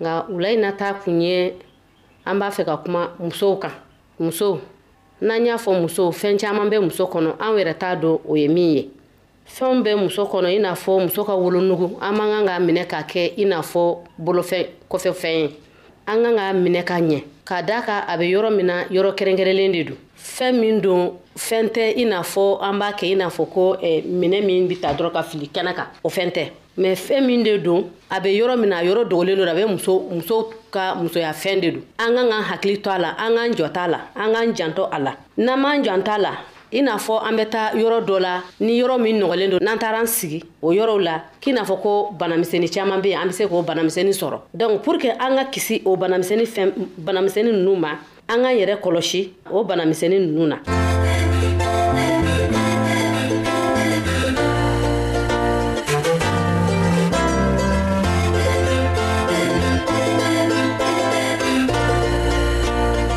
nka wula in nata kun ye an b'a fɛ ka kuma musow kan musow n'an y'a fɔ musow fɛn caman bɛ muso kɔnɔ an yɛrɛ t'a dɔn o ye min ye fɛnw bɛ muso kɔnɔ i n'a fɔ muso ka wolonugu an man kan k'a minɛ k'a kɛ i n'a fɔ bolofɛn kɔfɛfɛn ye an kan ka minɛ ka ɲɛ ka da ka a bɛ yɔrɔ min na yɔrɔ kɛrɛnkɛrɛnlen de don fɛn min don fɛn tɛ i n'a fɔ an b'a kɛ i n'a fɔ ko eh, minɛ min bɛ ta dɔrɔn ka fili kɛnɛ kan o fɛn tɛ mɛ fɛn min de don a bɛ yɔrɔ min na a yɔrɔ dogolen don a bɛ muso muso ka musoya fɛn de don an kan ka hakili to a la an k'an jɔ t'a la an k'an janto a la n'an m'an jan t'a la i n'a fɔ an bɛ taa yɔrɔ dɔ la ni yɔrɔ min nɔgɔlen don n'an taara an sigi o yɔrɔw la k'i n'a fɔ ko banamisɛnni caman bɛ yen an bɛ se k'o banamisɛnni sɔrɔ donc pour que an ka kisi o banamisɛnni fɛn banamisɛnni ninnu ma an k'an yɛrɛ kɔlɔsi o banamisɛnni ninnu na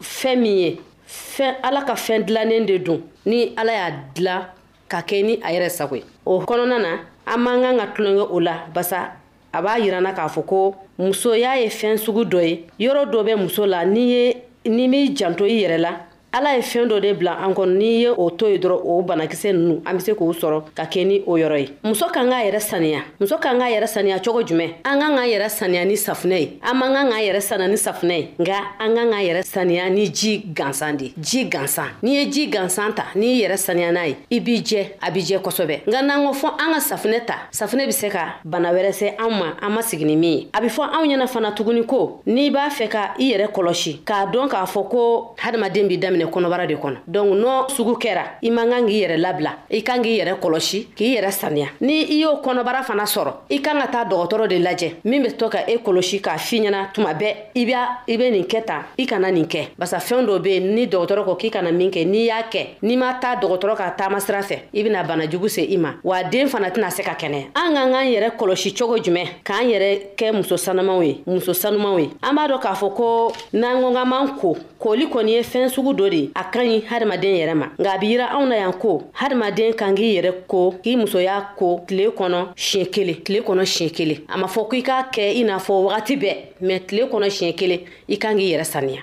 fɛn min ye fɛn ala ka fɛn dilannen de don ni ala y'a dilan ka kɛ ni a yɛrɛ sago ye o kɔnɔna na an man kan ka tulonkɛ o la basa a b'a yiranna k'a fɔ ko musoya ye fɛn sugu dɔ ye yɔrɔ dɔ bɛ muso la n'i ye n'i m'i janto i yɛrɛ la ala ye fɛn dɔ de bila an kɔnɔ n'i ye o to ye dɔrɔn o banakisɛ ninnu an bɛ se k'o sɔrɔ ka kɛ ni o yɔrɔ ye muso kan k'a yɛrɛ saniya muso k'an k'a yɛrɛ saniya cogo jumɛn an k'an k'an yɛrɛ saniya ni safunɛ ye an man kan k'an yɛrɛ saniya ni safunɛ ye nka an k'an k'an yɛrɛ saniya ni ji gansan de ji gansan n'i ye ji gansan ta n'i y'i yɛrɛ saniya n'a ye i b'i jɛ a b'i jɛ kosɛbɛ nka n'an ko fɔ an ka safunɛ ta safunɛ bɛ se ka bana wɛrɛ se anw ma an ma sigi ni min ye a bɛ fɔ anw ɲɛna fana tuguni ko n'i b'a fɛ ka i yɛrɛ kɔlɔsi k'a dɔn k'a fɔ ko hadamaden b'i daminɛ kɔnɔbara de kɔnɔ donc n'o sugu kɛra i man kan k'i yɛrɛ labila i kan k'i yɛrɛ kɔlɔsi k'i yɛrɛ saniya ni i y'o kɔnɔbara fana sɔrɔ i kan ka taa dɔgɔtɔrɔ de lajɛ min bɛ to ka e kɔlɔsi k'a fi ɲɛna tuma bɛɛ i b'a i bɛ nin kɛ tan i kana nin kɛ basa fɛn dɔ bɛ yen ni dɔgɔtɔrɔ ko k'i kana min kɛ n'i y'a kɛ n'i ma taa dɔgɔtɔrɔ ka taama sira fɛ i bɛna bana jugu se i ma wa den fana tɛna se ka kɛnɛya an k'an k'an yɛrɛ kɔlɔsi cogo jumɛn k'an yɛrɛ kɛ muso sanumanw ye muso sanumanw ye an b'a dɔn k'a fɔ ko n'an ko k'an b'an ko koli kɔni ye fɛn sugu dɔ de a ka ɲi hadamaden yɛrɛ ma nka a bɛ yira anw na yan ko hadamaden kan k'i yɛrɛ ko k'i musoya ko tile kɔnɔ siɲɛ kelen tile kɔnɔ siɲɛ kelen a ma fɔ ko i k'a kɛ i n'a fɔ wagati bɛɛ mɛ tile kɔnɔ siɲɛ kelen i kan k'i yɛrɛ saniya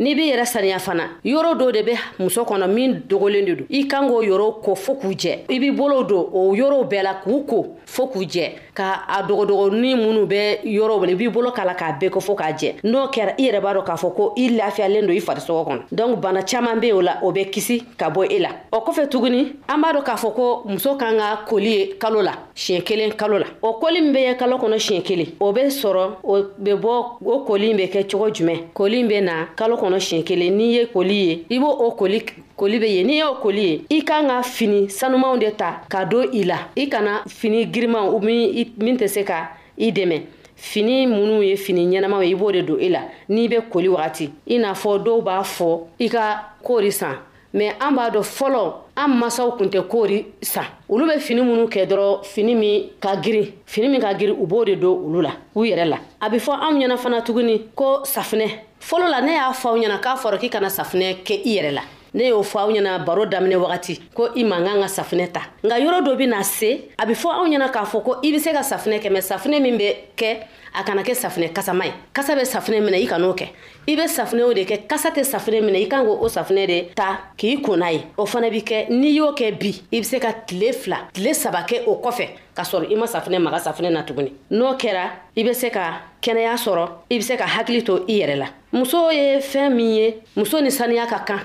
n'i bɛ yɛrɛ saniya fana yɔrɔ dɔ de bɛ muso kɔnɔ min dogolen de don i kan k'o yɔrɔw ko fo k'u jɛ i b'i bolo don o yɔrɔw bɛɛ la k'u ko fo k'u jɛ ka a dogodogonin minnu bɛ yɔrɔ kɔnɔ i b'i bolo k'a la k'a bɛɛ ko fo k'a jɛ n'o kɛra i yɛrɛ b'a dɔn k'a fɔ ko i lafiyalen don i farisogo kɔnɔ donc bana caman bɛ o la o bɛ kisi ka bɔ e la o kɔfɛ tuguni an b'a dɔn k'a fɔ ko muso kan ka koli ye kalo la siɲɛ kelen kalo la o koli min bɛ kɛ kalo kɔnɔ siɲɛ kelen o bɛ sɔrɔ o bɛ bɔ o koli bɛ kɛ cogo jumɛn koli bɛ na kalo kɔnɔ siɲɛ kelen n'i ye koli ye i b'o o koli koli bɛ ye n'i y'o koli ye i kan ka fini sanumanw de ta ka don i la i kana fini girimanw min tɛ se ka i dɛmɛ fini minnu ye fini ɲɛnamaw ye i b'o de don i la n'i bɛ koli wagati i n'a fɔ dɔw b'a fɔ i ka kori san mɛ an b'a dɔn fɔlɔ an masaw kun tɛ koori san olu bɛ fini minnu kɛ dɔrɔn fini min ka girin fini min ka girin u b'o de don olu la u yɛrɛ la a bɛ fɔ anw ɲɛna fana tuguni ko safinɛ fɔlɔ la ne y'a fɔ aw ɲɛna k'a fɔra k'i kana safinɛ kɛ i yɛrɛ la ne y'o fɔ aw ɲɛna baro daminɛ wagati ko i man kan ka safinɛ ta nka yɔrɔ dɔ bɛ na se a bɛ fɔ aw ɲɛna k'a fɔ ko i bɛ se ka safinɛ kɛ mɛ safinɛ min bɛ kɛ a kana kɛ safinɛ kasama ye kasa bɛ safinɛ minɛ i kan'o kɛ i bɛ safinɛw de kɛ kasa tɛ safinɛ minɛ i kan ko o safinɛ de ta k'i kona ye o fana bɛ kɛ n'i y'o kɛ bi i bɛ se ka tile fila tile saba kɛ o kɔfɛ ka sɔrɔ i ma safinɛ maga safinɛ na tuguni n'o kɛra i bɛ se ka kɛnɛya sɔrɔ i bɛ se ka hakili to i yɛrɛ la muso ye fɛn min ye muso ni saniya ka kan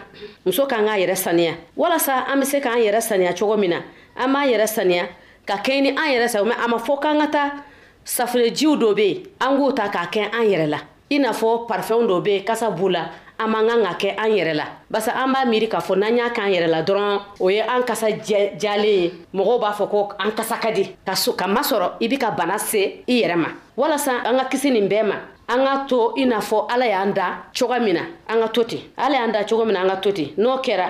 muso k'an k'a yɛrɛ saniya walasa an bɛ se k'an yɛrɛ saniya cogo min na an b'an yɛrɛ saniya ka kɛɲɛ ni an yɛrɛ sa mɛ a ma fɔ k'an ka taa safunɛjiw dɔ bɛ yen an k'o ta k'a kɛ an yɛrɛ la i n'a fɔ parifɛnw dɔ bɛ kasa b'u la an man kan ka kɛ an yɛrɛ la basa an b'a miiri k'a fɔ n'an y'a k'an yɛrɛ la dɔrɔn o ye an kasa jalen ye mɔgɔw b'a fɔ ko an kasa ka di ka so ka masɔrɔ i bɛ ka bana se i yɛrɛ ma walasa an ka kisi nin bɛɛ ma an ka to i n'a fɔ ala y'an da cogo min na an ka to ten ala y'an da cogo min na an ka to ten n'o kɛra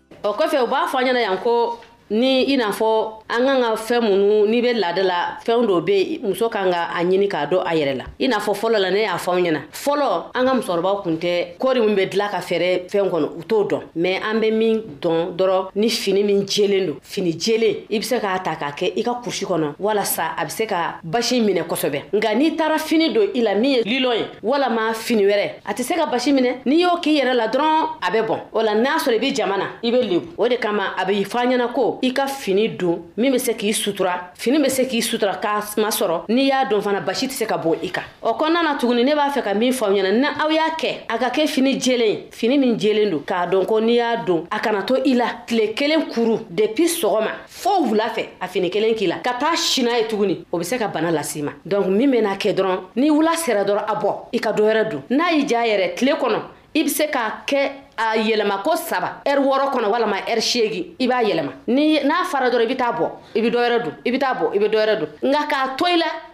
o kɔfɛ u b'a fɔ an ɲɛna yan ko ni i n'a fɔ an kan ka fɛn minnu n'i bɛ laada la fɛn dɔ bɛ yen muso kan ka a ɲini k'a dɔn a yɛrɛ la i n'a fɔ fɔlɔ la ne y'a fɔ ɲɛna fɔlɔ an ka musokɔrɔbaw kun tɛ kɔɔri min bɛ dilan ka fɛɛrɛ fɛn kɔnɔ u t'o dɔn mɛ an bɛ min dɔn dɔrɔn ni fini min jɛlen don fini jɛlen i bɛ se k'a ta k'a kɛ i ka kurusi kɔnɔ walasa a bɛ se ka basi minɛ kosɛbɛ nka n'i taara fini don i la min ye lilɔn ye walama fini wɛrɛ a tɛ se ka basi minɛ n'i y'o k'i yɛrɛ la dɔrɔn a bɛ bɔn o la n'a sɔrɔ i bɛ jama na i bɛ lebu o de kama a bɛ fɔ ɲɛna ko i ka fini don min bɛ se k'i sutura fini bɛ se k'i sutura k'a masɔrɔ n'i y'a dɔn fana basi tɛ se ka bɔ i kan o kɔnɔna na tuguni ne b'a fɛ ka min fɔ aw ɲɛna ni aw y'a kɛ a ka kɛ fini jɛlen fini min jɛlen don k'a dɔn ko n'i y'a don a kana to i la tile kelen kuru depuis sɔgɔma fo wula fɛ a fini kelen k'i la ka taa sina ye tuguni o be se ka bana lasi ma donc min bena kɛ dɔrɔn ni wula sera dɔrɔn a bɔ i ka dɔwɛrɛ dun n'a y'i ja yɛrɛ tile kɔnɔ i be se k'a kɛ a yɛlɛma ko saba ɛri wɔɔrɔ kɔnɔ walama ɛri seegi i b'a yɛlɛma ni n'a fara dɔrɔn i be taa bɔ i be dɔwɛrɛ dun i be taa bɔ i be dɔwɛrɛ dun nka k'a to i la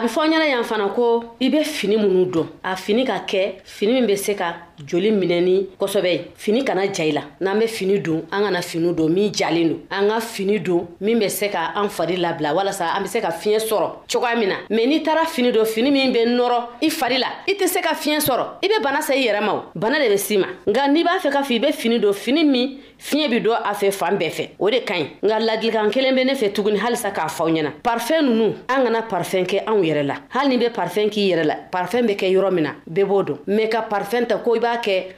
a bɛ fɔ ɲɛna yan fana ko i bɛ fini minnu dɔn a fini ka kɛ fini min bɛ se ka joli minɛni kosɛbɛ fini kana ja i la n'an bɛ fini don an kana fini don min jalen don an ka fini don min bɛ se ka an fari labila walasa an bɛ se ka fiɲɛ sɔrɔ cogoya min na mɛ n'i taara fini don fini min bɛ nɔrɔ i fari la i tɛ se ka fiɲɛ sɔrɔ i bɛ bana sa i yɛrɛ ma o bana de bɛ s'i ma nka n'i b'a fɛ ka fɔ i bɛ fini don fini min fiɲɛ bɛ don a fɛ fan bɛɛ fɛ o de ka ɲi nka ladilikan kelen bɛ ne fɛ tuguni halisa k'a fɔ aw ɲɛna parfɛn ninnu an kana parfɛn kɛ anw yɛrɛ la hali ni bɛ parfɛn k'i yɛrɛ la parfɛn bɛ kɛ yɔrɔ min na bɛɛ b'o dɔn mɛ ka parfɛn ta ko i b'a kɛ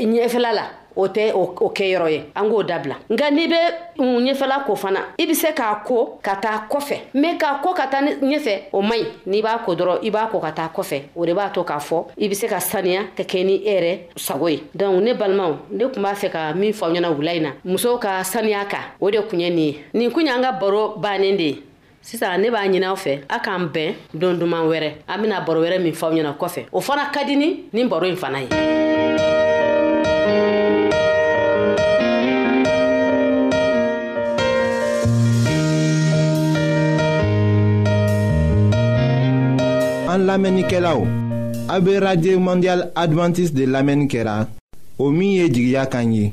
ɲɛfɛla la o tɛ o kɛ yɔrɔ ye an k'o dabila nka n'i bɛ ɲɛfɛla ko fana i bɛ se k'a ko ka taa kɔfɛ mɛ k'a ko ka taa ɲɛfɛ o man ɲi n'i b'a ko dɔrɔn i b'a ko ka taa kɔfɛ o de b'a to k'a fɔ i bɛ se ka saniya ka kɛ ni e yɛrɛ sago ye dɔnku ne balimaw ne tun b'a fɛ ka min fɔ aw ɲɛna wula in na musow ka saniya kan o de tun ye nin ye nin kun y'an ka baro bannen de ye sisan ne b'a ɲini aw fɛ a k'an bɛn don duman wɛrɛ an bɛna baro wɛrɛ min fɔ aw ɲɛna kɔfɛ o fana ka di ni nin baro in fana ye an lamɛnnikɛlaw a bɛ radio mondial adventiste de lamɛnni kɛra o min ye jigiya kan ye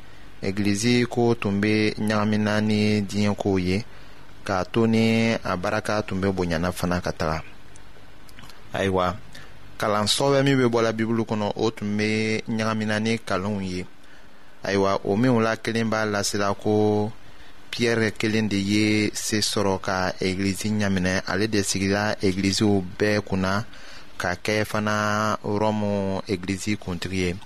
egilizi ko tun bɛ ɲagamina ni diɲɛ kow ye k'a to ni a baraka tun bɛ bonyana fana ka taga ayiwa kalan sɔbɛ min bɛ bɔla bibulu kɔnɔ o tun bɛ ɲagamina ni kalanw ye ayiwa o minw la kelen b'a lasira ko piyɛrɛ kelen de ye se sɔrɔ ka egilizi ɲaminɛ ale de sigira egiliziw bɛɛ kunna ka kɛ fana rɔmu egilizi kuntigi ye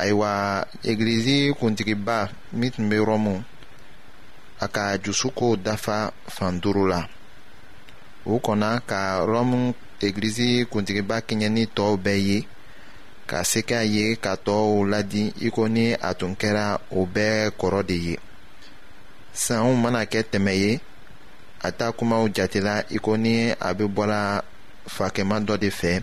ayiwa egilizi kuntigiba min tun bɛ rɔmu a ka jusuko dafa fan duuru la o kɔnna ka rɔmu egilizi kuntigiba kɛɲɛ ni tɔw bɛɛ ye ka se k'a ye ka tɔw ladi iko ni a tun kɛra o bɛɛ kɔrɔ de ye sanw mana kɛ tɛmɛ ye a ta kumaw jatela iko ni a bɛ bɔra fakɛma dɔ de fɛ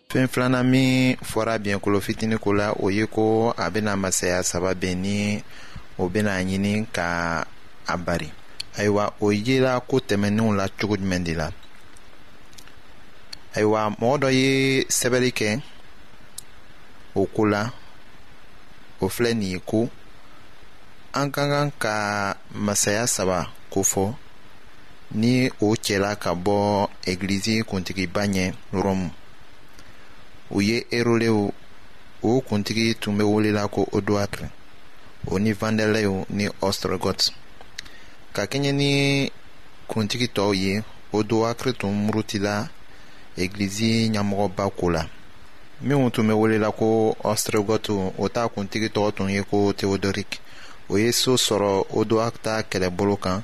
fɛn filanan min fɔra biɲɛkolo fitini ko la o ye ko a bɛna masaya saba bɛn ni o bɛna ɲini ka a bari ayiwa o yela ko tɛmɛnenw la cogo jumɛn de la ayiwa mɔgɔ dɔ ye sɛbɛnni kɛ o ko la o filɛ nin ye ko an ka kan ka masaya saba ko fɔ ni o cɛla ka bɔ egilizi kuntigiba ɲɛ rɔmu u ye erolew o kuntigi tun bɛ welela ko odoatre o ni vandɛlɛw ni ɔstrɔgɔt ka kɛɲɛ ni kuntigi tɔw ye odoatre tun murutila egilizi ɲɛmɔgɔba ko la minnu tun bɛ welela ko ɔstrɔgɔtu o ta kuntigi tɔgɔ tun ye ko teodorik o ye so sɔrɔ odoakta kɛlɛbolo kan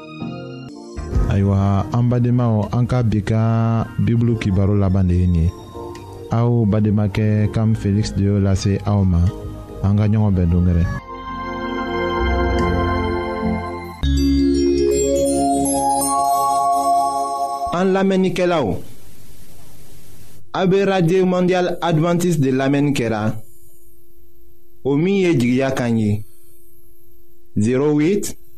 ayiwa an badenmaw an ka bi ka bibulu kibaro laban de ye nin ye aw bademakɛ kam feliksi de y'o lase aw ma an ka ɲɔgɔn bɛn dongɛrɛ an lamɛnnikɛlaw a bɛ radio mondial adventiste de lamɛnni kɛra o min ye jigiya kan ye 08